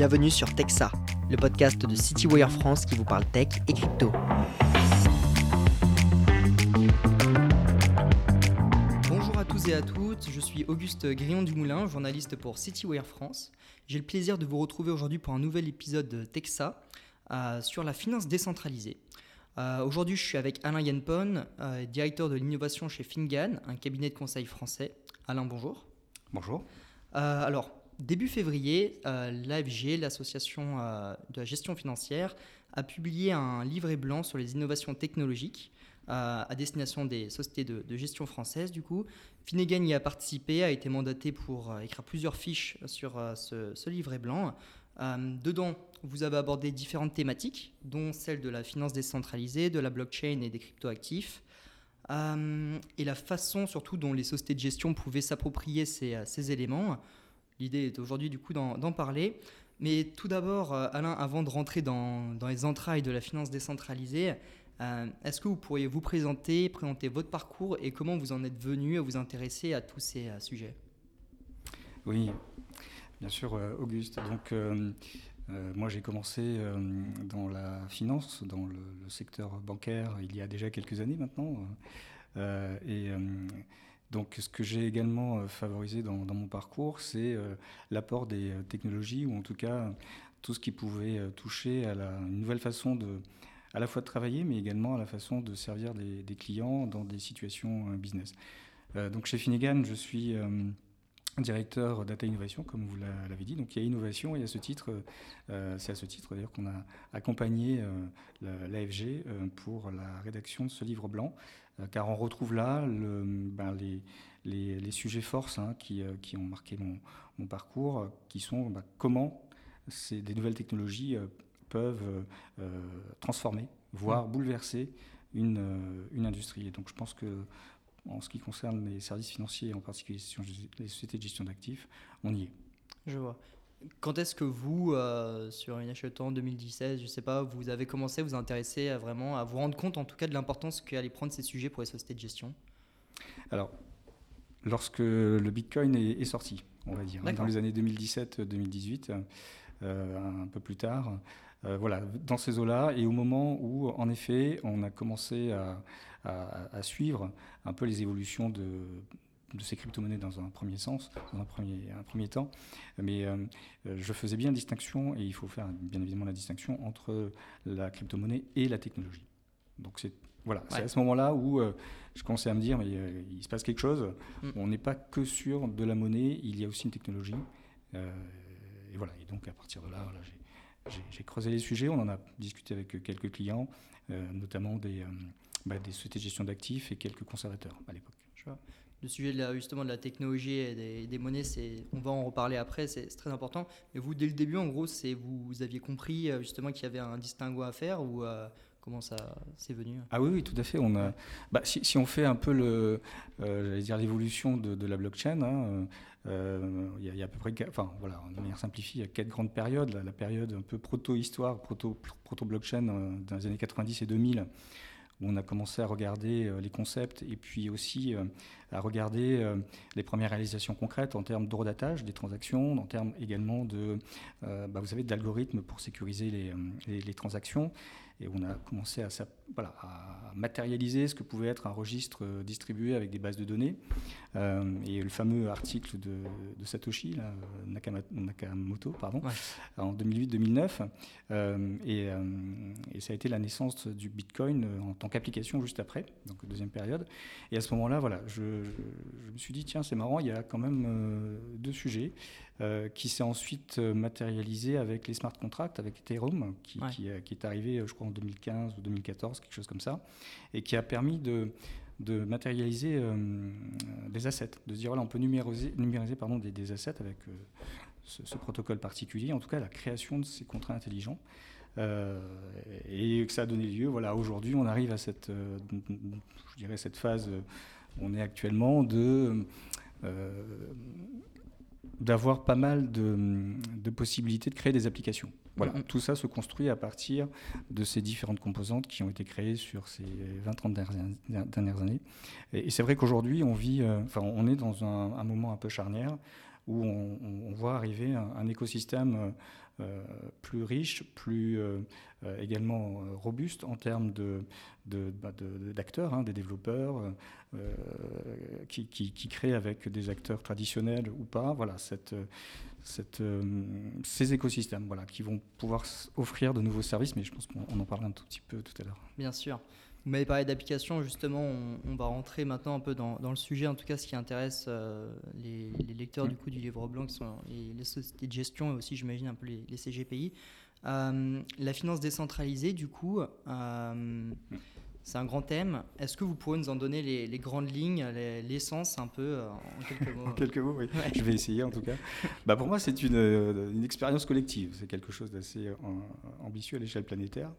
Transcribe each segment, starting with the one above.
Bienvenue sur Texa, le podcast de CityWire France qui vous parle tech et crypto. Bonjour à tous et à toutes, je suis Auguste Grillon du Moulin, journaliste pour CityWire France. J'ai le plaisir de vous retrouver aujourd'hui pour un nouvel épisode de Texa euh, sur la finance décentralisée. Euh, aujourd'hui, je suis avec Alain Yenpon, euh, directeur de l'innovation chez Fingan, un cabinet de conseil français. Alain, bonjour. Bonjour. alors, début février, l'AFG, l'association de la gestion financière, a publié un livret blanc sur les innovations technologiques à destination des sociétés de, gestion françaises. Du coup, Finnegan y a participé, a été mandaté pour écrire plusieurs fiches sur ce, livret blanc. dedans, vous avez abordé différentes thématiques, dont celle de la finance décentralisée, de la blockchain et des cryptoactifs, euh, et la façon surtout dont les sociétés de gestion pouvaient s'approprier euh, ces, éléments. L'idée est aujourd'hui du coup d'en parler. Mais tout d'abord, euh, Alain, avant de rentrer dans, les entrailles de la finance décentralisée, est-ce que vous pourriez vous présenter, présenter votre parcours et comment vous en êtes venu à vous intéresser à tous ces sujets? Oui, bien sûr, Auguste. Donc, euh, moi, j'ai commencé euh, dans la finance, dans le, secteur bancaire, il y a déjà quelques années maintenant. Euh, et donc, ce que j'ai également favorisé dans, mon parcours, c'est l'apport des technologies, ou en tout cas tout ce qui pouvait toucher à la, une nouvelle façon de, à la fois de travailler, mais également à la façon de servir des, des clients dans des situations business. donc, chez Finnegan, je suis directeur Data Innovation, comme vous l'avez dit. Donc il y a innovation et à ce titre, euh, c'est à ce titre d'ailleurs qu'on a accompagné euh, l'AFG euh, pour la rédaction de ce livre blanc, car on retrouve là le, ben, les, les, sujets forces hein, qui, qui, ont marqué mon, mon parcours, qui sont ben, comment ces, des nouvelles technologies peuvent transformer, voire mmh. bouleverser une, une industrie. Et donc je pense que en ce qui concerne les services financiers, en particulier les sociétés de gestion d'actifs, on y est. Je vois. Quand est-ce que vous, euh, sur une en 2017, je ne sais pas, vous avez commencé à vous intéresser à vraiment, à vous rendre compte en tout cas de l'importance qu'allaient prendre ces sujets pour les sociétés de gestion? Alors, lorsque le Bitcoin est, sorti, on va dire, dans les années 2017-2018, euh, un peu plus tard, euh, voilà, dans ces eaux-là, et au moment où, en effet, on a commencé à, à, suivre un peu les évolutions de, de ces crypto-monnaies dans un premier sens, dans un premier, un premier temps. Mais euh, je faisais bien la distinction, et il faut faire bien évidemment la distinction entre la crypto-monnaie et la technologie. Donc c'est voilà, c'est à ce moment-là où euh, je commençais à me dire, mais euh, il se passe quelque chose. Mm. On n'est pas que sur de la monnaie, il y a aussi une technologie. et voilà, et donc à partir de là, j'ai creusé les sujets, on en a discuté avec quelques clients, notamment des, bah, des sociétés de gestion d'actifs et quelques conservateurs à l'époque. Le sujet de la, justement de la technologie et des, monnaies, c'est, on va en reparler après, c'est, très important. Mais vous, dès le début, en gros, c'est vous, vous aviez compris euh, justement qu'il y avait un distinguo à faire ou euh, comment ça s'est venu Ah oui, oui, tout à fait. On a, bah, si, si, on fait un peu le, euh, dire l'évolution de, de, la blockchain, hein, il, y a, à peu près, enfin voilà, de manière simplifiée, il y a quatre grandes périodes. La, la période un peu proto-histoire, proto-blockchain dans les années 90 et 2000 où on a commencé à regarder euh, les concepts et puis aussi euh, à regarder euh, les premières réalisations concrètes en termes d'horodatage des transactions, en termes également de, bah, d'algorithmes pour sécuriser les transactions et on a commencé à, voilà, à, matérialiser ce que pouvait être un registre euh, distribué avec des bases de données. Euh, et le fameux article de, Satoshi, là, Nakamoto, pardon, en 2008-2009. Euh, et, et, ça a été la naissance du Bitcoin en tant qu'application juste après, donc deuxième période. Et à ce moment-là, voilà, je, je, me suis dit, tiens, c'est marrant, il y a quand même deux sujets. Euh, qui s'est ensuite euh, matérialisé avec les smart contracts, avec Ethereum, qui, qui, est arrivé, je crois, en 2015 ou 2014, quelque chose comme ça, et qui a permis de, de matérialiser euh, des assets, de se dire, voilà, on peut numériser, numériser pardon, des, des assets avec ce, protocole particulier, en tout cas la création de ces contrats intelligents. et que ça a donné lieu, voilà, aujourd'hui, on arrive à cette, je dirais, cette phase où on est actuellement de d'avoir pas mal de, possibilités de créer des applications. Voilà, mm-hmm. tout ça se construit à partir de ces différentes composantes qui ont été créées sur ces 20-30 dernières, années. Et, c'est vrai qu'aujourd'hui, on vit, euh, on est dans un, moment un peu charnière où on, voit arriver un, écosystème plus riche, plus également robuste en termes de, bah, d'acteurs, hein, des développeurs, qui, qui, créent avec des acteurs traditionnels ou pas. Voilà, cette, cette, ces écosystèmes voilà, qui vont pouvoir offrir de nouveaux services, mais je pense qu'on en parlera un tout petit peu tout à l'heure. Bien sûr. Vous m'avez parlé d'applications, justement, on, va rentrer maintenant un peu dans, le sujet, en tout cas ce qui intéresse euh, les, lecteurs du coup du livre blanc, qui sont les, sociétés de gestion et aussi, j'imagine, un peu les, CGPI. Euh, la finance décentralisée, du coup, euh, c'est un grand thème. Est-ce que vous pourrez nous en donner les, grandes lignes, l'essence un peu en quelques mots En quelques mots, oui. Je vais essayer en tout cas. Bah, pour moi, c'est une, une expérience collective. C'est quelque chose d'assez ambitieux à l'échelle planétaire.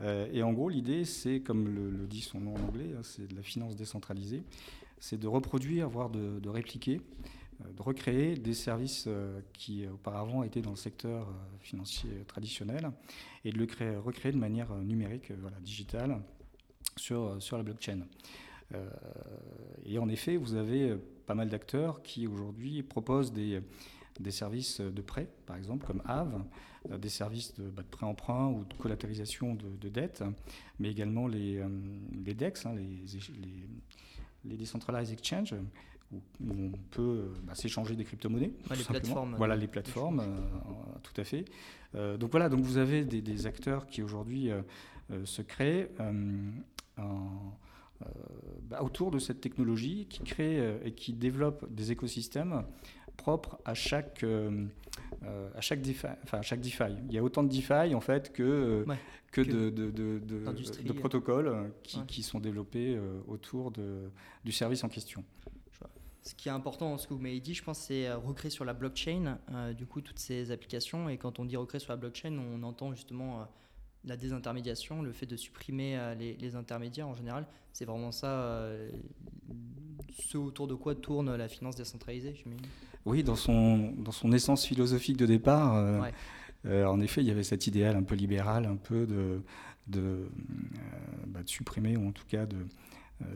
Euh, et en gros, l'idée, c'est, comme le, dit son nom en anglais, hein, c'est de la finance décentralisée, c'est de reproduire, voire de, répliquer, euh, de recréer des services euh, qui auparavant étaient dans le secteur financier traditionnel et de le créer, recréer de manière numérique, voilà, digitale, sur, sur la blockchain. et en effet, vous avez pas mal d'acteurs qui aujourd'hui proposent des, des services de prêt, par exemple, comme Ave, euh, des services de, bah, de prêt-emprunt ou de collatéralisation de, de dettes, mais également les, euh, les DEX, hein, les, les, les, Decentralized Exchange, où, on peut bah, s'échanger des crypto-monnaies. les plateformes. Voilà, les plateformes, euh, tout à fait. donc voilà, donc vous avez des, des acteurs qui aujourd'hui se créent bah, autour de cette technologie, qui créent et qui développent des écosystèmes propre à chaque, euh, euh, à chaque, DeFi, enfin, à chaque DeFi. Il y a autant de DeFi en fait que, euh, que, de, de, de, de, protocoles qui, qui, sont développés autour de, du service en question. Ce qui est important dans ce que vous m'avez dit, je pense, c'est recréer sur la blockchain, du coup, toutes ces applications. Et quand on dit recréer sur la blockchain, on entend justement la désintermédiation, le fait de supprimer les, les, intermédiaires en général. C'est vraiment ça, ce autour de quoi tourne la finance décentralisée, oui, dans son, dans son essence philosophique de départ, euh, euh, en effet, il y avait cet idéal un peu libéral, un peu de, de, euh, bah, de supprimer, ou en tout cas de,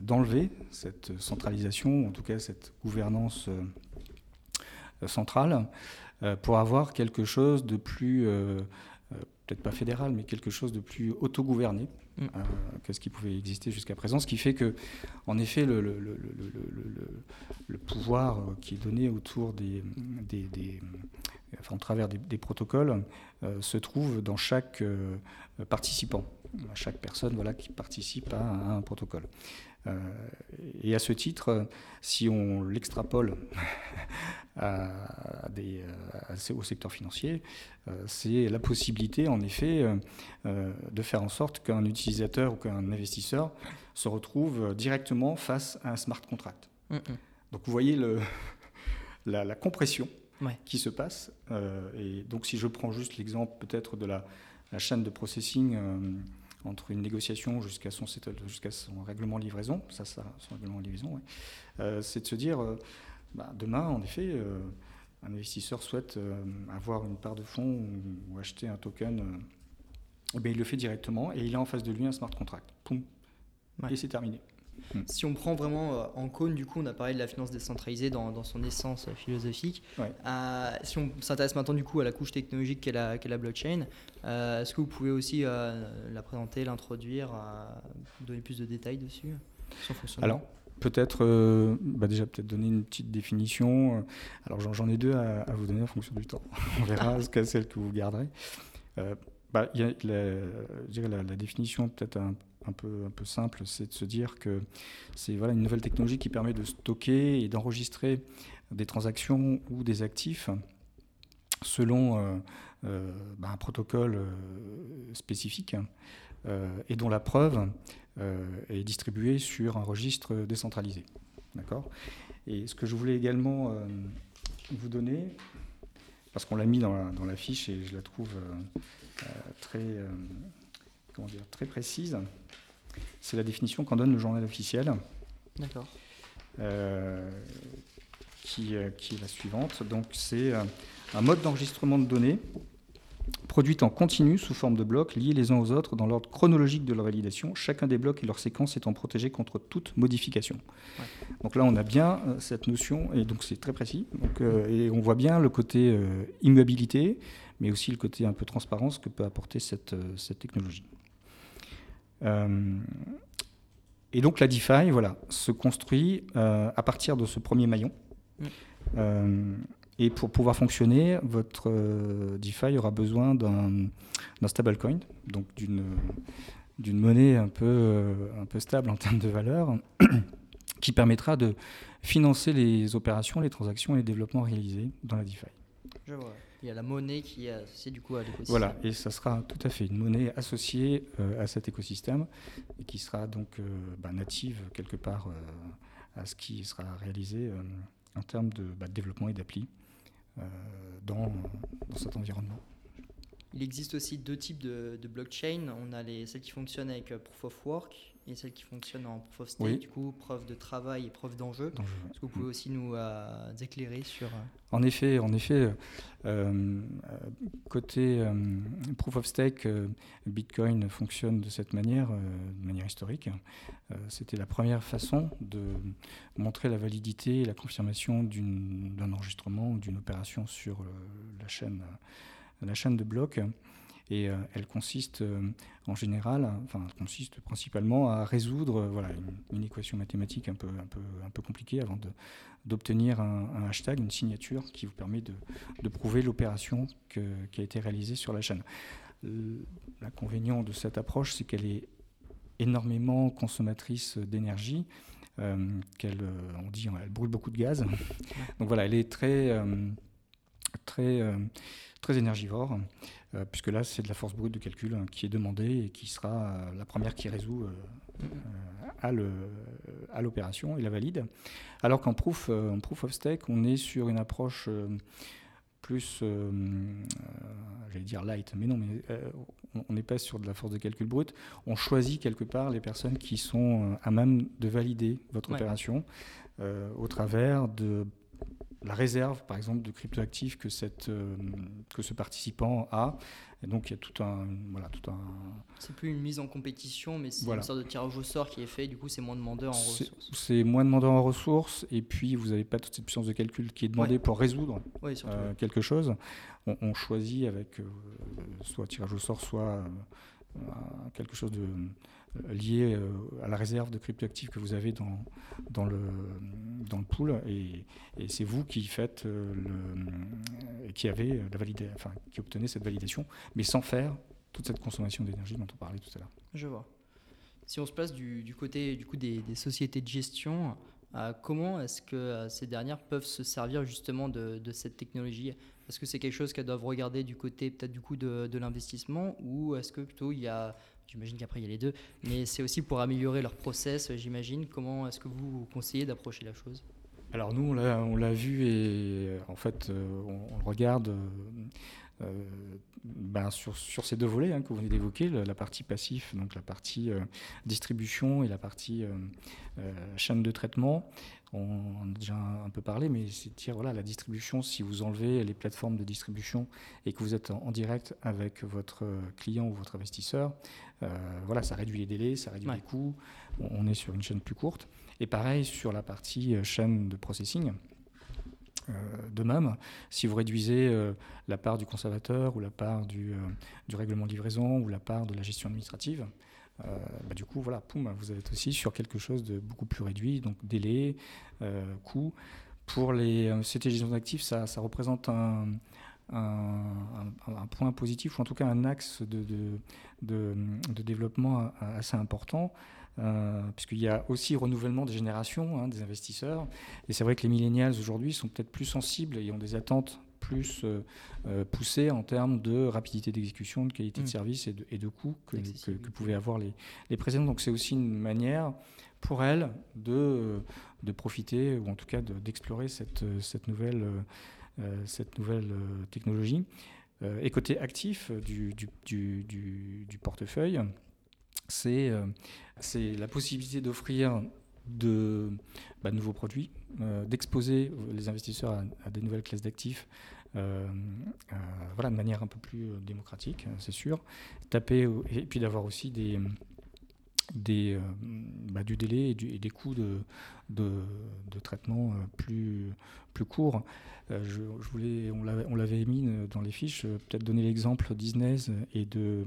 d'enlever cette centralisation, en tout cas cette gouvernance centrale, pour avoir quelque chose de plus, peut-être pas fédéral, mais quelque chose de plus autogouverné, Mm. Euh, que ce qui pouvait exister jusqu'à présent. Ce qui fait que, en effet, le, le, le, le pouvoir euh, qui est donné autour des, des, des enfin, au travers des, protocoles, euh, se trouve dans chaque participant, chaque personne voilà, qui participe à un protocole. Euh, et à ce titre, si on l'extrapole au secteur financier, euh, c'est la possibilité, en effet, euh, de faire en sorte qu'un utilisateur ou qu'un investisseur se retrouve directement face à un smart contract. Donc vous voyez le, la, compression qui se passe. et donc si je prends juste l'exemple peut-être de la, la, chaîne de processing entre une négociation jusqu'à son, jusqu'à son règlement livraison, ça, ça, son règlement livraison, euh, c'est de se dire, euh, bah, demain, en effet, euh, un investisseur souhaite avoir une part de fonds ou, acheter un token, eh il le fait directement et il a en face de lui un smart contract. Poum, et c'est terminé. Hmm. Si on prend vraiment euh, en cône, du coup, on a parlé de la finance décentralisée dans, son essence euh, philosophique. Euh, si on s'intéresse maintenant du coup à la couche technologique qu'est la, la, blockchain, est-ce que vous pouvez aussi la présenter, l'introduire, donner plus de détails dessus Alors, peut-être, bah déjà peut-être donner une petite définition. Alors j'en ai deux à, vous donner en fonction du temps. on verra ce que celle que vous garderez. Bah, la, je dirais la, définition peut-être un peu, simple, c'est de se dire que c'est voilà, une nouvelle technologie qui permet de stocker et d'enregistrer des transactions ou des actifs selon euh, euh, bah, un protocole euh, spécifique et dont la preuve est distribuée sur un registre décentralisé. D'accord? Et ce que je voulais également vous donner, parce qu'on l'a mis dans dans la, fiche et je la trouve très comment dire, très précise. C'est la définition qu'en donne le journal officiel. D'accord. Euh, qui, euh, qui, est la suivante. Donc, c'est euh, un mode d'enregistrement de données produites en continu sous forme de blocs liés les uns aux autres dans l'ordre chronologique de leur validation. Chacun des blocs et leur séquence étant protégé contre toute modification. Donc là, on a bien cette notion, et donc c'est très précis. et on voit bien le côté immobilité, mais aussi le côté un peu transparence que peut apporter cette, cette technologie. et donc la DeFi, voilà, se construit à partir de ce premier maillon. Et pour pouvoir fonctionner, votre euh, DeFi aura besoin d'un stablecoin, donc d'une monnaie un peu, euh, un peu stable en termes de valeur, qui permettra de financer les opérations, les transactions et les développements réalisés dans la DeFi. Je vois. Il y a la monnaie qui est associée du coup à l'écosystème. Voilà, et ça sera tout à fait une monnaie associée euh, à cet écosystème et qui sera donc bah, native quelque part à ce qui sera réalisé en termes de, bah, de développement et d'appli. Euh, dans, cet environnement. Il existe aussi deux types de, blockchain. On a les, celles qui fonctionnent avec euh, Proof of Work et celles qui fonctionnent en Proof of Stake, du coup, preuve de travail et preuve d'enjeu. Est-ce que vous pouvez mm. aussi nous euh, éclairer sur... En effet, en effet côté Proof of Stake, Bitcoin fonctionne de cette manière, de manière historique. C'était la première façon de montrer la validité et la confirmation d'un enregistrement ou d'une opération sur la chaîne la chaîne de blocs. Et euh, elle consiste euh, en général, enfin, elle consiste principalement à résoudre euh, voilà, une, équation mathématique un peu, un peu, un peu compliquée avant d'obtenir un, hashtag, une signature qui vous permet de, de prouver l'opération qui a été réalisée sur la chaîne. L'inconvénient de cette approche, c'est qu'elle est énormément consommatrice d'énergie. qu'elle, on dit, elle brûle beaucoup de gaz. Donc voilà, elle est très, très très énergivore, euh, puisque là, c'est de la force brute de calcul hein, qui est demandée et qui sera euh, la première qui résout euh, à l'opération et la valide. Alors qu'en proof, en proof of stake, on est sur une approche plus, j'allais dire light, mais non, mais on n'est pas sur de la force de calcul brute. On choisit quelque part les personnes qui sont à même de valider votre opération au travers de la réserve, par exemple, de cryptoactifs que, cette, euh, que ce participant a. Et donc, il y a tout un. Voilà, tout un... C'est plus une mise en compétition, mais c'est une sorte de tirage au sort qui est fait. Du coup, c'est moins demandeur en ressources. C'est moins demandeur en ressources. Et puis, vous n'avez pas toute cette puissance de calcul qui est demandée pour résoudre euh, quelque chose. On, choisit avec euh, soit tirage au sort, soit quelque chose de euh, lié euh, à la réserve de cryptoactifs que vous avez dans, dans, le, dans le pool. Et, c'est vous qui faites euh, qui avez la enfin, qui obtenez cette validation, mais sans faire toute cette consommation d'énergie dont on parlait tout à l'heure. Je vois. Si on se place du, du côté du coup des, sociétés de gestion, comment est-ce que ces dernières peuvent se servir justement de, cette technologie? Est-ce que c'est quelque chose qu'elles doivent regarder du côté peut-être du coup de, l'investissement? Ou est-ce que plutôt il y a J'imagine qu'après il y a les deux, mais c'est aussi pour améliorer leur process, j'imagine. Comment est-ce que vous conseillez d'approcher la chose? Alors nous, on l'a vu et en fait, euh, on, on regarde euh, euh, ben, sur, sur, ces deux volets hein, que vous venez d'évoquer, la, partie passif, donc la partie distribution et la partie chaîne de traitement. On en a déjà un, peu parlé, mais c'est dire voilà, la distribution, si vous enlevez les plateformes de distribution et que vous êtes en, direct avec votre client ou votre investisseur, euh, voilà, ça réduit les délais, ça réduit les coûts, on, est sur une chaîne plus courte. Et pareil sur la partie euh, chaîne de processing. Euh, de même, si vous réduisez la part du conservateur ou la part du, du, règlement de livraison ou la part de la gestion administrative, bah, du coup, voilà, vous êtes aussi sur quelque chose de beaucoup plus réduit, donc délai, coût. Pour les CT gestion d'actifs, ça, représente un, point positif, ou en tout cas un axe de, de, de, développement assez important. Euh, puisqu'il y a aussi renouvellement des générations hein, des investisseurs. Et c'est vrai que les millennials aujourd'hui sont peut-être plus sensibles et ont des attentes plus euh, euh, poussées en termes de rapidité d'exécution, de qualité de mm. service et de, et de coûts que, que, pouvaient avoir les, les précédents. Donc c'est aussi une manière pour elles de, de profiter, ou en tout cas d'explorer cette, cette nouvelle euh, cette nouvelle technologie. Euh, et côté actif du, portefeuille, c'est la possibilité d'offrir de, bah, nouveaux produits, d'exposer les investisseurs à, des nouvelles classes d'actifs voilà, de manière un peu plus démocratique, c'est sûr. Taper, et puis d'avoir aussi des, des, bah, du délai et, des coûts de, de, traitement plus, plus courts. Je, voulais, on l'avait mis dans les fiches, peut-être donner l'exemple Disney et de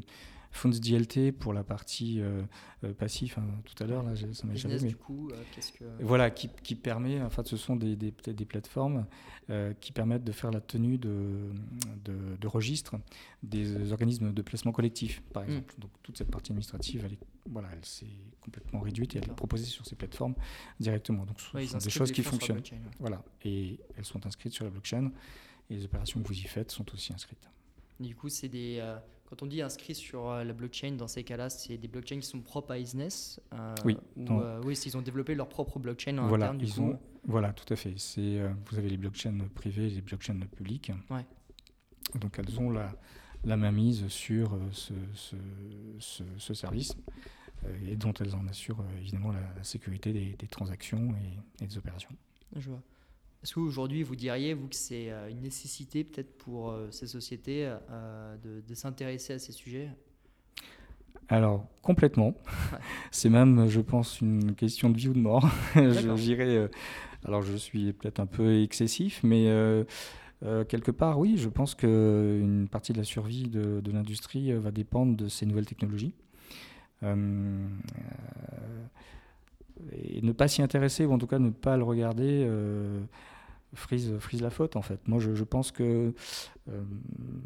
Fonds DLT pour la partie euh, euh, passif hein, tout à l'heure, là, ça m'a échappé. Du coup, euh, que... Voilà, qui, qui, permet, en fait, ce sont des, des, des plateformes qui permettent de faire la tenue de, de, registres des organismes de placement collectif, par hmm. exemple. Donc toute cette partie administrative, elle, est, voilà, elle s'est complètement réduite et elle est proposée sur ces plateformes directement. Donc ce sont des choses qui fonctionnent. Voilà, et elles sont inscrites sur la blockchain et les opérations que vous y faites sont aussi inscrites. Du coup, c'est des quand on dit inscrit sur euh, la blockchain, dans ces cas-là, c'est des blockchains qui sont propres à Business euh, Oui. Ou, euh, oui, s'ils ont développé leur propre blockchain en voilà, interne. Du ils Ont, voilà, tout à fait. C'est, vous avez les blockchains privées et les blockchains publiques. Ouais. Donc elles ont la, la mainmise sur ce, ce, service et dont elles en assurent évidemment la, sécurité des, des transactions et, et, des opérations. Je vois. Est-ce qu'aujourd'hui, vous diriez, vous, que c'est euh, une nécessité peut-être pour euh, ces sociétés euh, de, s'intéresser à ces sujets? Alors, complètement. C'est même, je pense, une question de vie ou de mort. je alors, je suis peut-être un peu excessif, mais quelque part, oui, je pense qu'une partie de la survie de, l'industrie va dépendre de ces nouvelles technologies. et ne pas s'y intéresser, ou en tout cas ne pas le regarder, frise, la faute en fait. Moi je, pense que euh,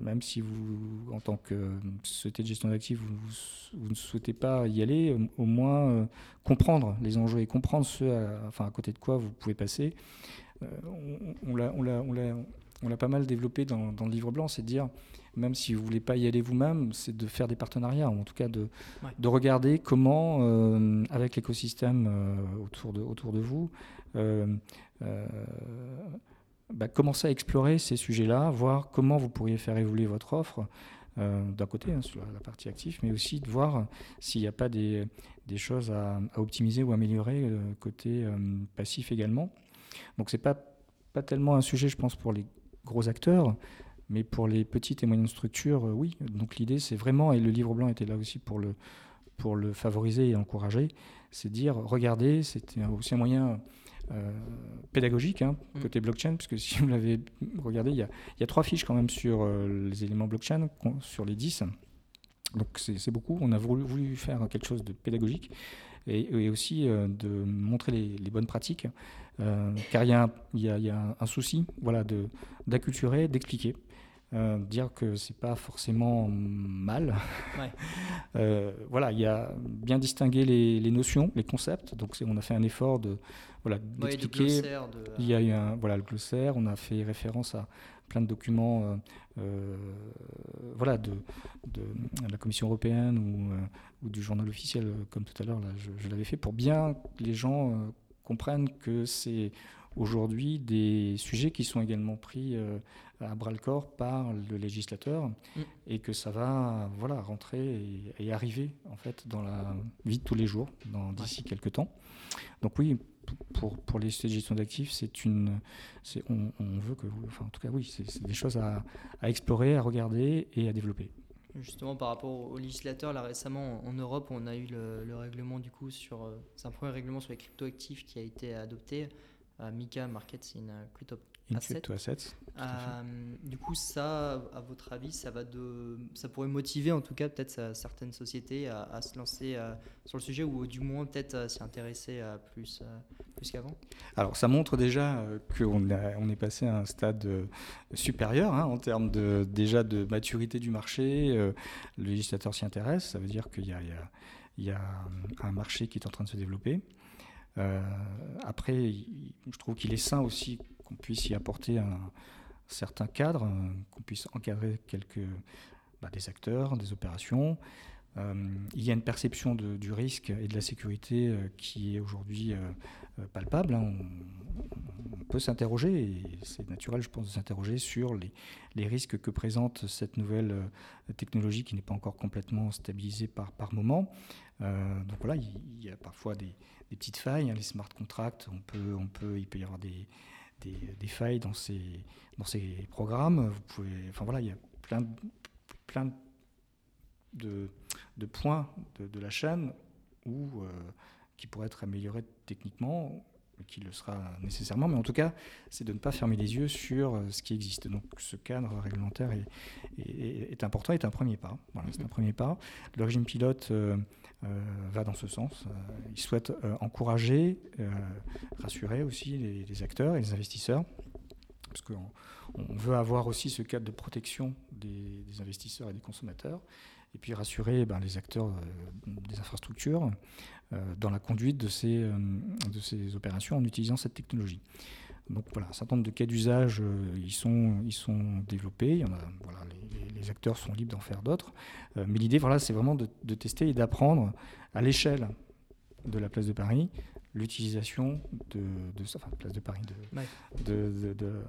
même si vous, en tant que société de gestion d'actifs, vous, ne souhaitez pas y aller, au moins euh, comprendre les enjeux et comprendre ce à, enfin, à côté de quoi vous pouvez passer. Euh, on, on l'a pas mal développé dans, dans le livre blanc, c'est de dire, même si vous ne voulez pas y aller vous-même, c'est de faire des partenariats, ou en tout cas de, de regarder comment, avec l'écosystème autour, de, autour de vous, euh, bah, commencer à explorer ces sujets-là, voir comment vous pourriez faire évoluer votre offre. Euh, d'un côté hein, sur la partie active, mais aussi de voir s'il n'y a pas des, des choses à, optimiser ou améliorer euh, côté passif également. Donc c'est pas pas tellement un sujet, je pense, pour les gros acteurs, mais pour les petites et moyennes structures, oui. Donc l'idée, c'est vraiment, et le livre blanc était là aussi pour le pour le favoriser et encourager, c'est dire regardez, c'était aussi un moyen euh, pédagogique hein, mm. côté blockchain, puisque si vous l'avez regardé, il y, a, trois fiches quand même sur euh, les éléments blockchain, sur les 10. Donc c'est beaucoup. On a voulu, faire quelque chose de pédagogique et, aussi euh, de montrer les, bonnes pratiques, car il y, a, un, souci voilà, d'acculturer, d'expliquer. Euh, dire que c'est pas forcément mal. euh, voilà, il y a bien distingué les, les, notions, les concepts. Donc on a fait un effort de voilà d'expliquer. Il y a eu un voilà le glossaire. On a fait référence à plein de documents, euh, euh voilà, de, de, la Commission européenne ou, euh, ou, du journal officiel, comme tout à l'heure là, je, je l'avais fait pour bien que les gens comprennent que c'est aujourd'hui des sujets qui sont également pris euh, à bras le corps par le législateur mm. et que ça va voilà rentrer et, arriver en fait dans la vie de tous les jours d'ici quelques temps. Donc oui, pour, pour les sociétés de gestion d'actifs, c'est une, on, on, veut que, enfin en tout cas oui, c'est des choses à, à, explorer, à regarder et à développer. Justement, par rapport au législateur, là récemment en Europe, on a eu le, le règlement du coup sur, euh, c'est un premier règlement sur les cryptoactifs qui a été adopté. Mika Market, c'est assets. Euh, du coup, ça, à votre avis, ça, va de, ça pourrait motiver en tout cas peut-être certaines sociétés à, se lancer euh, sur le sujet ou du moins peut-être euh, s'y intéresser plus, plus qu'avant? Alors, ça montre déjà qu'on on est passé à un stade supérieur hein, en termes de, déjà de maturité du marché. le législateur s'y intéresse, ça veut dire qu'il y a, il y a un marché qui est en train de se développer. Euh, après, je trouve qu'il est sain aussi qu'on puisse y apporter un certain cadre, euh, qu'on puisse encadrer quelques bah, des acteurs, des opérations. Euh, il y a une perception du risque et de la sécurité qui est aujourd'hui palpable. Hein. On, peut s'interroger, et c'est naturel, je pense, de s'interroger sur les, risques que présente cette nouvelle technologie qui n'est pas encore complètement stabilisée par, moment. donc voilà, il y a parfois des, petites failles. Hein, les smart contracts, on peut, il peut y avoir des, des, failles dans ces, dans ces programmes. Vous pouvez, enfin voilà, il y a plein, plein de, de points de, la chaîne où, qui pourraient être améliorés techniquement qui le sera nécessairement, mais en tout cas, c'est de ne pas fermer les yeux sur euh, ce qui existe. Donc ce cadre réglementaire est, est, important, est un premier pas. Voilà, c'est un premier pas. Le régime pilote euh, euh, va dans ce sens. il souhaite encourager, rassurer aussi les, acteurs et les investisseurs, parce qu'on on veut avoir aussi ce cadre de protection des, des investisseurs et des consommateurs et puis rassurer ben, les acteurs des infrastructures euh, dans la conduite de ces, euh, de ces opérations en utilisant cette technologie. Donc voilà, un certain nombre de cas d'usage, euh, ils, sont, ils sont développés. Il y en a, voilà, les, acteurs sont libres d'en faire d'autres. mais l'idée, voilà, c'est vraiment de, tester et d'apprendre à l'échelle de la place de Paris l'utilisation de, de, enfin, place de Paris, de, de,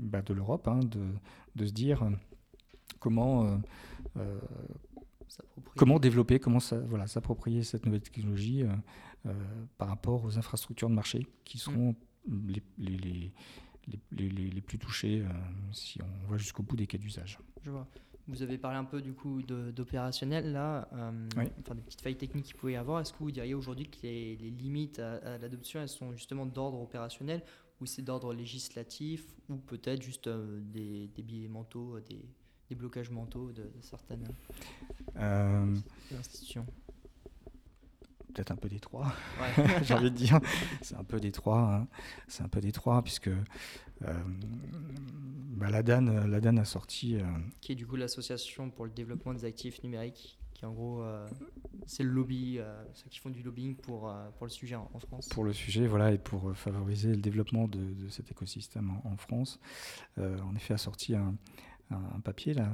bah, de l'Europe, hein, de, se dire comment, Comment développer, comment voilà, s'approprier cette nouvelle technologie euh, euh, par rapport aux infrastructures de marché qui seront les, les, les, les, plus touchées euh, si on va jusqu'au bout des cas d'usage. Je vois. Vous avez parlé un peu du coup d'opérationnel là, enfin des petites failles techniques qu'il pouvait y avoir. Est-ce que vous diriez aujourd'hui que les, limites à, l'adoption elles sont justement d'ordre opérationnel ou c'est d'ordre législatif ou peut-être juste des, des billets mentaux, des, des blocages mentaux de, certaines euh, institutions Peut-être un peu des trois, j'ai envie de dire. C'est un peu des trois, hein. c'est un peu des trois, puisque euh, bah, la, DAN, a sorti. Euh, qui est du coup l'association pour le développement des actifs numériques, qui en gros, euh, c'est le lobby, ceux qui font du lobbying pour, pour le sujet en, France. Pour le sujet, voilà, et pour favoriser le développement de, cet écosystème en, en France. en effet, a sorti un, un, papier là,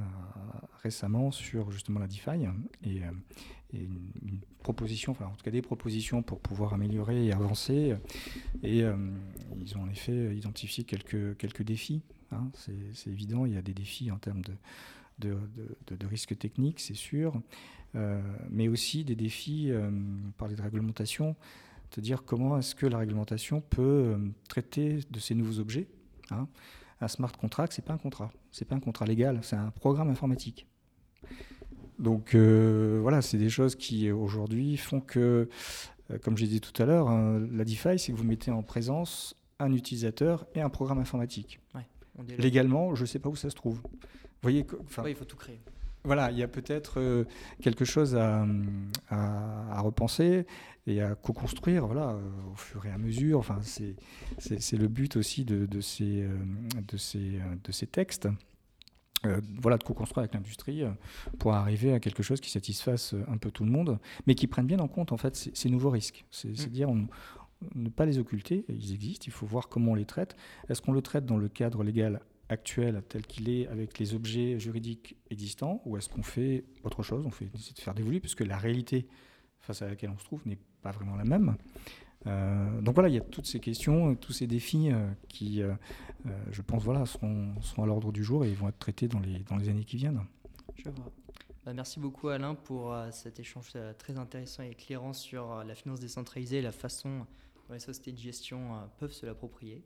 récemment sur justement la DeFi et, euh, une, proposition, enfin en tout cas des propositions pour pouvoir améliorer et avancer. Et euh, ils ont en effet identifié quelques, quelques défis. Hein. c'est évident, il y a des défis en termes de, de, de, risques techniques, c'est sûr, euh, mais aussi des défis, par les de réglementation, c'est-à-dire comment est-ce que la réglementation peut traiter de ces nouveaux objets. Hein un smart contract, c'est pas un contrat, c'est pas un contrat légal, c'est un programme informatique. Donc euh, voilà, c'est des choses qui aujourd'hui font que, euh, comme j'ai dit tout à l'heure, hein, la DeFi, c'est que vous mettez en présence un utilisateur et un programme informatique. Légalement, je ne sais pas où ça se trouve. Vous voyez, il faut tout créer. Voilà, il y a peut-être euh, quelque chose à, à, repenser et à co-construire voilà, euh, au fur et à mesure. Enfin, c'est le but aussi de, de, ces, euh, de, ces, de ces textes. voilà, de co-construire avec l'industrie pour arriver à quelque chose qui satisfasse un peu tout le monde, mais qui prenne bien en compte en fait ces, nouveaux risques. C'est-à-dire mm. ne pas les occulter, ils existent, il faut voir comment on les traite. Est-ce qu'on le traite dans le cadre légal actuel tel qu'il est avec les objets juridiques existants ou est-ce qu'on fait autre chose On fait essaie de faire d'évoluer puisque la réalité face à laquelle on se trouve n'est pas vraiment la même. Euh, donc voilà, il y a toutes ces questions, tous ces défis euh, qui, euh, je pense, voilà, seront, à l'ordre du jour et vont être traités dans les, dans les années qui viennent. Je vois. Bah, merci beaucoup Alain pour cet échange très intéressant et éclairant sur la finance décentralisée et la façon dont les sociétés de gestion peuvent se l'approprier.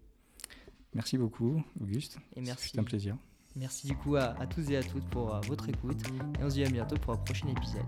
Merci beaucoup, Auguste. Et merci. C'est un plaisir. Merci du coup à, à, tous et à toutes pour euh, votre écoute. Et on se dit à bientôt pour un prochain épisode.